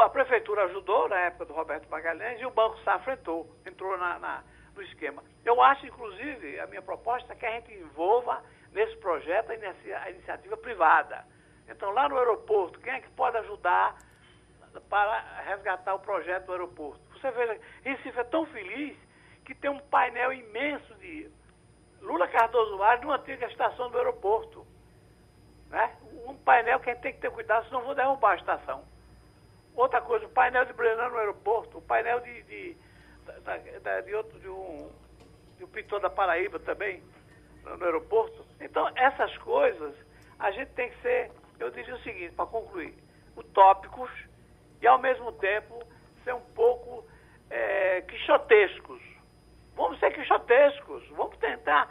A prefeitura ajudou na época do Roberto Magalhães e o Banco Safra entrou, entrou na, na no esquema. Eu acho, inclusive, a minha proposta é que a gente envolva nesse projeto a, inicia, a iniciativa privada. Então, lá no aeroporto, quem é que pode ajudar para resgatar o projeto do aeroporto? Você veja, Recife é tão feliz que tem um painel imenso de Lula Cardoso Vaz numa antiga estação do aeroporto. Né? Um painel que a gente tem que ter cuidado, senão vou derrubar a estação. Outra coisa, o painel de Brenan no aeroporto, o painel de, de, de, de outro, de um, de um pintor da Paraíba também, no aeroporto. Então, essas coisas, a gente tem que ser, eu diria o seguinte, para concluir, utópicos e, ao mesmo tempo, ser um pouco é, quixotescos. Vamos ser quixotescos, vamos tentar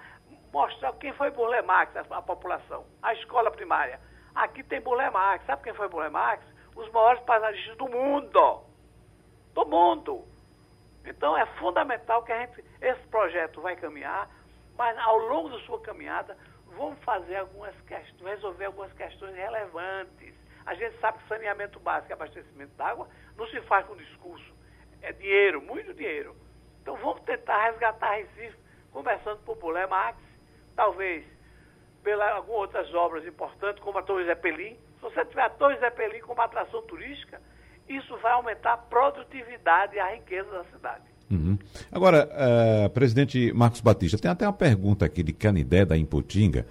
mostrar quem foi Burle Marx, a, a população, a escola primária. Aqui tem Burle Marx, sabe quem foi Burle Marx? Os maiores paisagistas do mundo. Do mundo. Então é fundamental que a gente, esse projeto vai caminhar, mas ao longo da sua caminhada vamos fazer algumas questões, resolver algumas questões relevantes. A gente sabe que saneamento básico e abastecimento d'água não se faz com discurso. É dinheiro, muito dinheiro. Então vamos tentar resgatar Recife, começando por Bulé Max, talvez pelas algumas outras obras importantes, como a Torre Zeppelin. Se você tiver a Torre Zeppelin como atração turística, isso vai aumentar a produtividade e a riqueza da cidade. Uhum. Agora, uh, presidente Marcos Batista, tem até uma pergunta aqui de Canidé da Imputinga,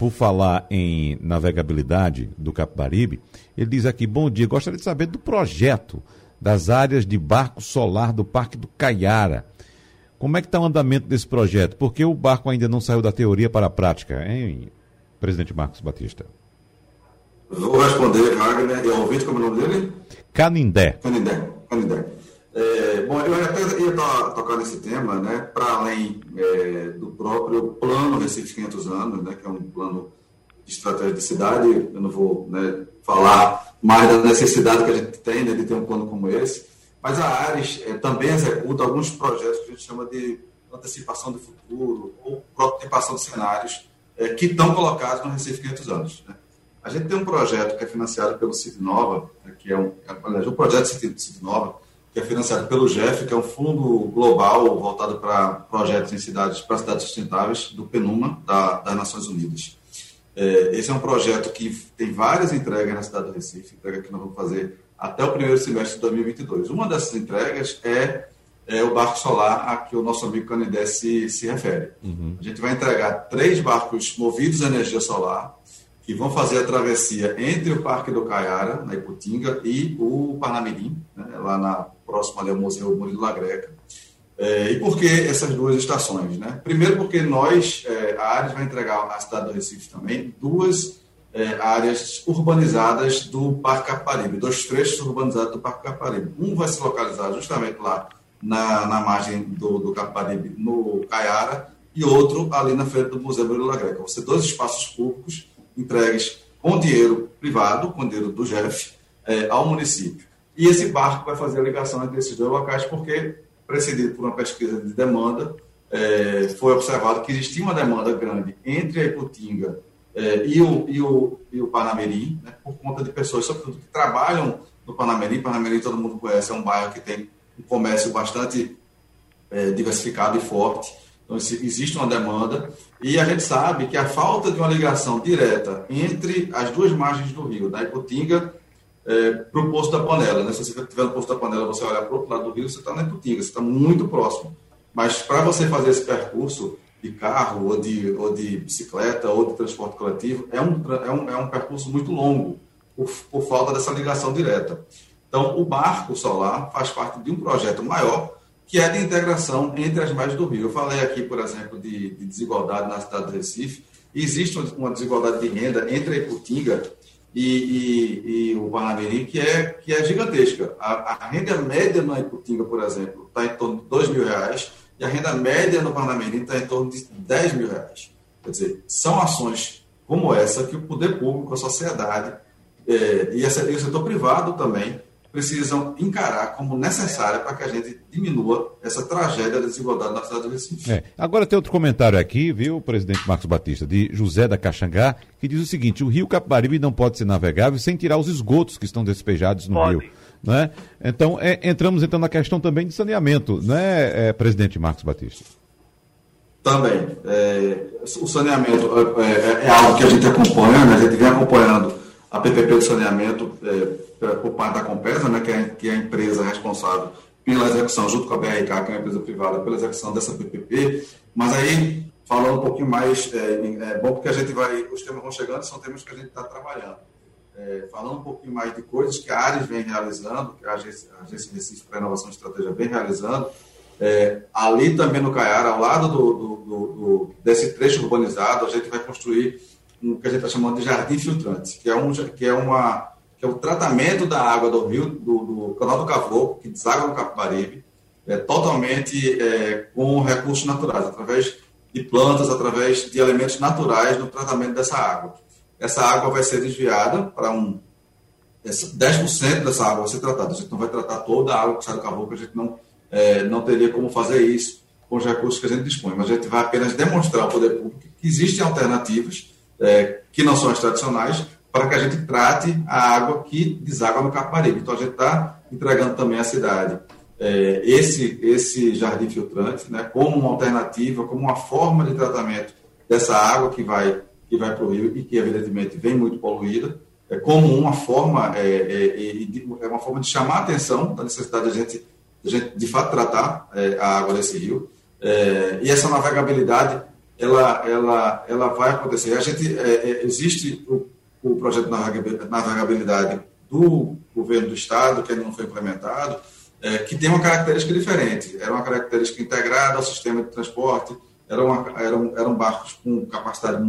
por falar em navegabilidade do Capibaribe. Ele diz aqui: bom dia, gostaria de saber do projeto das áreas de barco solar do Parque do Caiara. Como é que está o andamento desse projeto? Porque o barco ainda não saiu da teoria para a prática, hein, presidente Marcos Batista? Vou responder, Wagner. E ouvinte, como é o nome dele? Canindé. Canindé. Canindé. É, bom, eu até ia tocar nesse tema, né, para além é, do próprio plano Recife 500 anos, né, que é um plano de estratégia de cidade. Eu não vou né, falar mais da necessidade que a gente tem né, de ter um plano como esse, mas a Ares é, também executa alguns projetos que a gente chama de antecipação do futuro ou prototipação de cenários é, que estão colocados no Recife 500 anos. Né. A gente tem um projeto que é financiado pelo City Nova, né, que é um, aliás, um projeto City, City Nova, que é financiado pelo GEF, que é um fundo global voltado para projetos em cidades, para cidades sustentáveis, do PNUMA, da, das Nações Unidas. É, esse é um projeto que tem várias entregas na cidade do Recife, entrega que nós vamos fazer até o primeiro semestre de 2022. Uma dessas entregas é, é o barco solar a que o nosso amigo Canidé se, se refere. Uhum. A gente vai entregar três barcos movidos a energia solar, que vão fazer a travessia entre o Parque do Caiara, na Iputinga, e o Parnamirim, né, lá na próxima ali ao Museu Murilo Lagreca. É, e por que essas duas estações? Né? Primeiro porque nós, é, a Ares vai entregar à cidade do Recife também duas é, áreas urbanizadas do Parque Caparibe, dois trechos urbanizados do Parque Caparibe. Um vai se localizar justamente lá na, na margem do, do Caparibe, no Caiara, e outro ali na frente do Museu Murilo Lagreca. Vão ser dois espaços públicos entregues com dinheiro privado, com dinheiro do GEF, é, ao município. E esse barco vai fazer a ligação entre esses dois locais, porque, precedido por uma pesquisa de demanda, é, foi observado que existia uma demanda grande entre a Iputinga é, e, o, e, o, e o Panamirim, né, por conta de pessoas, sobretudo, que trabalham no Panamirim. Panamirim, todo mundo conhece, é um bairro que tem um comércio bastante é, diversificado e forte. Então, existe uma demanda e a gente sabe que a falta de uma ligação direta entre as duas margens do rio, da Iputinga é, para o Poço da Panela. Né? Se você estiver no Poço da Panela, você olhar para o outro lado do rio, você está na Iputinga, você está muito próximo. Mas para você fazer esse percurso de carro, ou de, ou de bicicleta, ou de transporte coletivo, é um, é um, é um percurso muito longo, por, por falta dessa ligação direta. Então, o barco solar faz parte de um projeto maior, que é de integração entre as margens do rio. Eu falei aqui, por exemplo, de, de desigualdade na cidade do Recife. Existe uma desigualdade de renda entre a Iputinga e, e, e o Parnamirim, que é, que é gigantesca. A, a renda média na Iputinga, por exemplo, está em torno de 2 mil reais, e a renda média no Parnamirim está em torno de 10 mil reais. Quer dizer, são ações como essa que o poder público, a sociedade é, e, essa, e o setor privado também precisam encarar como necessária para que a gente diminua essa tragédia da desigualdade na cidade do Recife. É. Agora tem outro comentário aqui, viu, presidente Marcos Batista, de José da Caxangá, que diz o seguinte: o rio Capibaribe não pode ser navegável sem tirar os esgotos que estão despejados no pode. rio. Né? Então, é, entramos então na questão também de saneamento, né, é, presidente Marcos Batista? Também. É, o saneamento é, é, é, algo que a gente acompanha, né? a gente vem acompanhando a PPP de saneamento é, por parte da Compesa, né, que, é, que é a empresa responsável pela execução, junto com a BRK, que é uma empresa privada, pela execução dessa PPP. Mas aí, falando um pouquinho mais, é, é bom porque a gente vai, os temas vão chegando, são temas que a gente está trabalhando. É, falando um pouquinho mais de coisas que a Ares vem realizando, que a Agência, a Agência Recife para Inovação e Estratégia vem realizando, é, ali também no Caiara, ao lado do, do, do, desse trecho urbanizado, a gente vai construir o que a gente está chamando de jardim filtrante, que é, um, que é uma que é o tratamento da água do rio, do, do canal do Cavoco, que deságua no Capibaribe, é, totalmente é, com recursos naturais, através de plantas, através de elementos naturais no tratamento dessa água. Essa água vai ser desviada para um. 10% dessa água vai ser tratada. A gente não vai tratar toda a água que sai do Cavoco, a gente não, é, não teria como fazer isso com os recursos que a gente dispõe, mas a gente vai apenas demonstrar ao poder público que existem alternativas é, que não são as tradicionais para que a gente trate a água que deságua no Caparibe. Então, a gente está entregando também à cidade é, esse, esse jardim filtrante né, como uma alternativa, como uma forma de tratamento dessa água que vai, que vai para o rio e que, evidentemente, vem muito poluída, é, como uma forma, é, é, é uma forma de chamar a atenção da necessidade de a gente, de, gente, de fato, tratar é, a água desse rio. É, e essa navegabilidade, ela, ela, ela vai acontecer. A gente, existe o, o projeto de navegabilidade do governo do estado, que ainda não foi implementado, é, que tem uma característica diferente. Era uma característica integrada ao sistema de transporte, era uma, eram, eram barcos com capacidade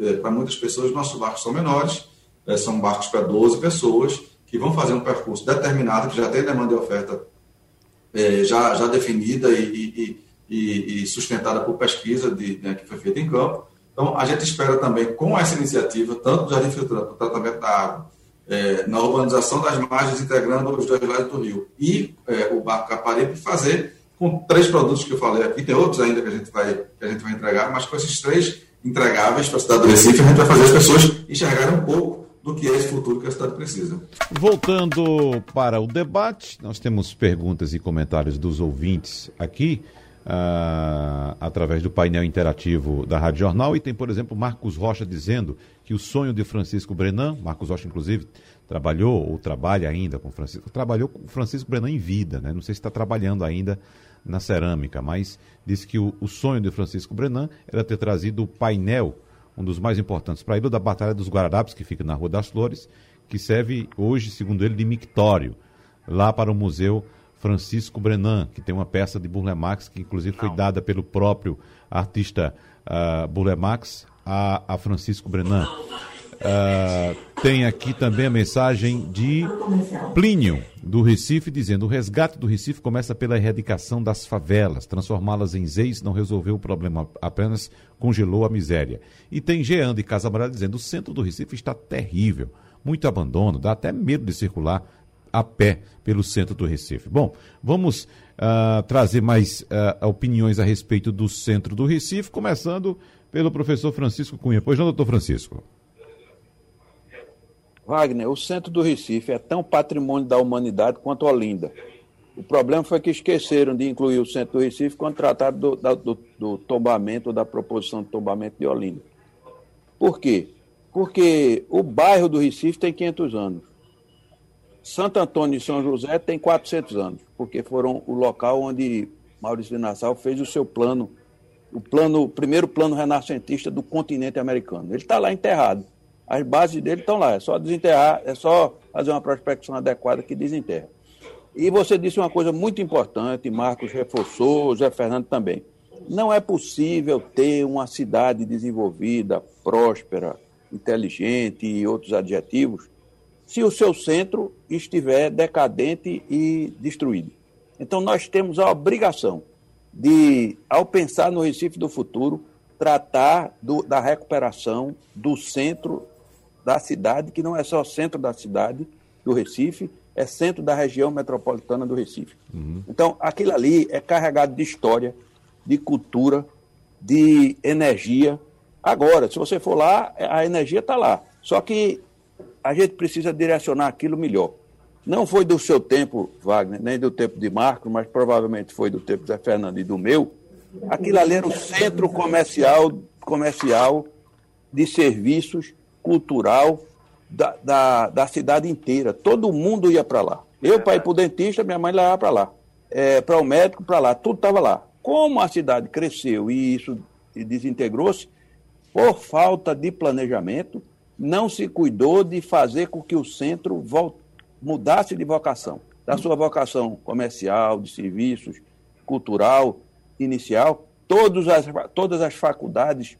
é, para muitas pessoas, nossos barcos são menores, é, são barcos para 12 pessoas, que vão fazer um percurso determinado, que já tem demanda e oferta é, já, já definida e, e, e, e sustentada por pesquisa de, né, que foi feita em campo. Então, a gente espera também, com essa iniciativa, tanto do Jardim Filtrante, do tratamento da água, é, na urbanização das margens, integrando os dois lados do rio. E é, o Barco Caparibe fazer com três produtos que eu falei aqui, tem outros ainda que a gente vai, que a gente vai entregar, mas com esses três entregáveis para a cidade do Recife, a gente vai fazer as pessoas enxergarem um pouco do que é esse futuro que a cidade precisa. Voltando para o debate, nós temos perguntas e comentários dos ouvintes aqui. Uh, através do painel interativo da Rádio Jornal. E tem, por exemplo, Marcos Rocha dizendo que o sonho de Francisco Brenan, Marcos Rocha, inclusive, trabalhou ou trabalha ainda com Francisco, trabalhou com Francisco Brenan em vida, né? Não sei se está trabalhando ainda na cerâmica, mas disse que o, o, sonho de Francisco Brenan era ter trazido o painel, um dos mais importantes, para Ilha da Batalha dos Guararapes, que fica na Rua das Flores, que serve hoje, segundo ele, de mictório, lá para o Museu Francisco Brenan, que tem uma peça de Burle Marx, que inclusive foi dada pelo próprio artista uh, Burle Marx a, a Francisco Brenan. Uh, tem aqui também a mensagem de Plínio, do Recife, dizendo: o resgate do Recife começa pela erradicação das favelas. Transformá-las em zeis não resolveu o problema, apenas congelou a miséria. E tem Jean de Casa dizendo: o centro do Recife está terrível, muito abandono, dá até medo de circular a pé pelo centro do Recife. Bom, vamos uh, trazer mais uh, opiniões a respeito do centro do Recife, começando pelo professor Francisco Cunha. Pois não, doutor Francisco? Wagner, o centro do Recife é tão patrimônio da humanidade quanto Olinda. O problema foi que esqueceram de incluir o centro do Recife quando trataram do, do, do tombamento, da proposição de tombamento de Olinda. Por quê? Porque o bairro do Recife tem 500 anos. Santo Antônio de São José tem 400 anos, porque foram o local onde Maurício de Nassau fez o seu plano, o plano, o primeiro plano renascentista do continente americano. Ele está lá enterrado. As bases dele estão lá, é só desenterrar, é só fazer uma prospecção adequada que desenterra. E você disse uma coisa muito importante, Marcos reforçou, José Fernando também. Não é possível ter uma cidade desenvolvida, próspera, inteligente e outros adjetivos se o seu centro estiver decadente e destruído. Então, nós temos a obrigação de, ao pensar no Recife do futuro, tratar do, da recuperação do centro da cidade, que não é só centro da cidade do Recife, é centro da região metropolitana do Recife. Uhum. Então, aquilo ali é carregado de história, de cultura, de energia. Agora, se você for lá, a energia está lá. Só que a gente precisa direcionar aquilo melhor. Não foi do seu tempo, Wagner, nem do tempo de Marco, mas provavelmente foi do tempo de Zé Fernando e do meu. Aquilo ali era o centro comercial, comercial de serviços cultural da, da, da cidade inteira. Todo mundo ia para lá. Eu, para ir para o dentista, minha mãe levava para lá. É, para o médico, para lá. Tudo estava lá. Como a cidade cresceu e isso desintegrou-se, por falta de planejamento, não se cuidou de fazer com que o centro mudasse de vocação, da sua vocação comercial, de serviços, cultural, inicial. Todos as, todas as faculdades,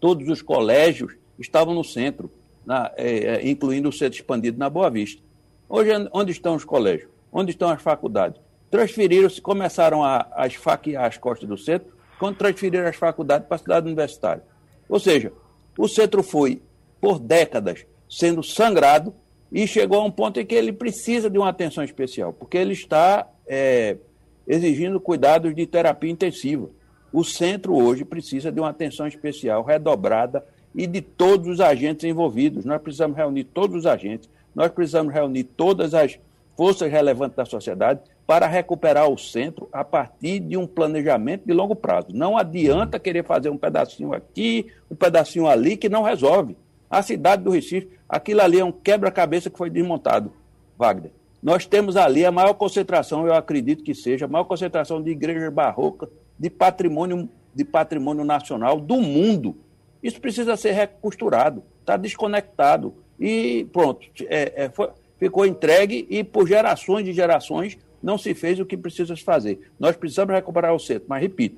todos os colégios estavam no centro, na, é, é incluindo o centro expandido na Boa Vista. Hoje, onde estão os colégios? Onde estão as faculdades? Transferiram-se, começaram a, a esfaquear as costas do centro, quando transferiram as faculdades para a cidade universitária. Ou seja, o centro foi por décadas sendo sangrado e chegou a um ponto em que ele precisa de uma atenção especial, porque ele está é, exigindo cuidados de terapia intensiva. O centro hoje precisa de uma atenção especial, redobrada, e de todos os agentes envolvidos. Nós precisamos reunir todos os agentes, nós precisamos reunir todas as forças relevantes da sociedade para recuperar o centro a partir de um planejamento de longo prazo. Não adianta querer fazer um pedacinho aqui, um pedacinho ali, que não resolve. A cidade do Recife, aquilo ali é um quebra-cabeça que foi desmontado, Wagner. Nós temos ali a maior concentração, eu acredito que seja, a maior concentração de igrejas barrocas, de patrimônio, de patrimônio nacional do mundo. Isso precisa ser recosturado, está desconectado. E pronto, é, é, foi, ficou entregue e por gerações de gerações não se fez o que precisa se fazer. Nós precisamos recuperar o centro, mas repito,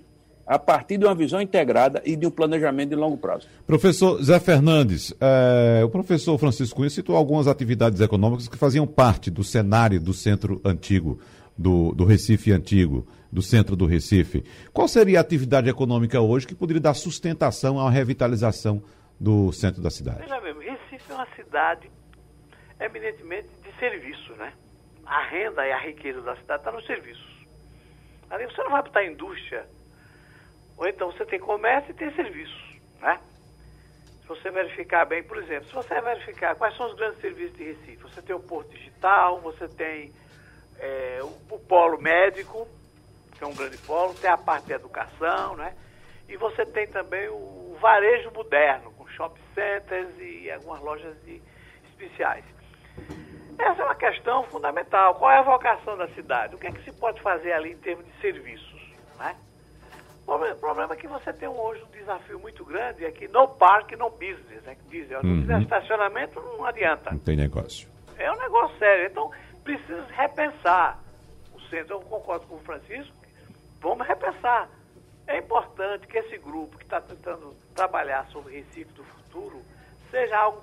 a partir de uma visão integrada e de um planejamento de longo prazo. Professor Zé Fernandes, é, o professor Francisco Cunha citou algumas atividades econômicas que faziam parte do cenário do centro antigo, do, do Recife antigo, do centro do Recife. Qual seria a atividade econômica hoje que poderia dar sustentação à revitalização do centro da cidade? Veja mesmo, Recife é uma cidade eminentemente de serviço, né? A renda e a riqueza da cidade está nos serviços. Ali você não vai botar indústria ou então você tem comércio e tem serviços, né? Se você verificar bem, por exemplo, se você verificar quais são os grandes serviços de Recife, você tem o Porto Digital, você tem é, o, o, polo médico, que é um grande polo, tem a parte de educação, né? E você tem também o varejo moderno, com shopping centers e algumas lojas de, especiais. Essa é uma questão fundamental. Qual é a vocação da cidade? O que é que se pode fazer ali em termos de serviços? Né? O problema é que você tem hoje um desafio muito grande, é que no parque, no business. Né? Diz, não uhum. tiver estacionamento, não adianta. Não tem negócio. É um negócio sério. Então, precisa repensar. O centro, eu concordo com o Francisco, vamos repensar. É importante que esse grupo que está tentando trabalhar sobre o Recife do futuro seja algo.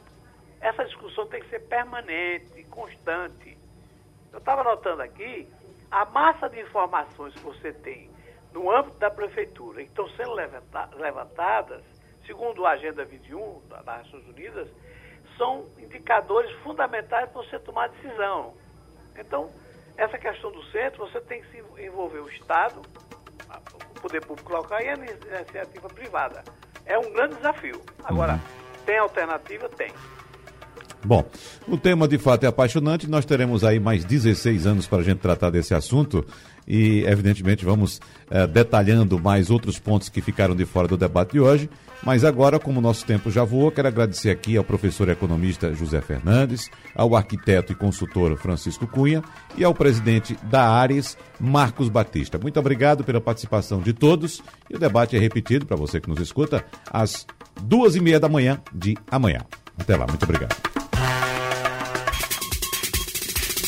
Essa discussão tem que ser permanente, constante. Eu estava notando aqui a massa de informações que você tem no âmbito da prefeitura, que estão sendo levantadas, segundo a Agenda 21 das Nações Unidas, são indicadores fundamentais para você tomar decisão. Então, essa questão do centro, você tem que se envolver o Estado, o poder público local e a iniciativa privada. É um grande desafio. Agora, uhum. tem alternativa? Tem. Bom, o tema de fato é apaixonante. Nós teremos aí mais 16 anos para a gente tratar desse assunto e, evidentemente, vamos eh, detalhando mais outros pontos que ficaram de fora do debate de hoje. Mas agora, como o nosso tempo já voou, quero agradecer aqui ao professor economista José Fernandes, ao arquiteto e consultor Francisco Cunha e ao presidente da Ares, Marcos Batista. Muito obrigado pela participação de todos e o debate é repetido para você que nos escuta às duas e meia da manhã de amanhã. Até lá, muito obrigado.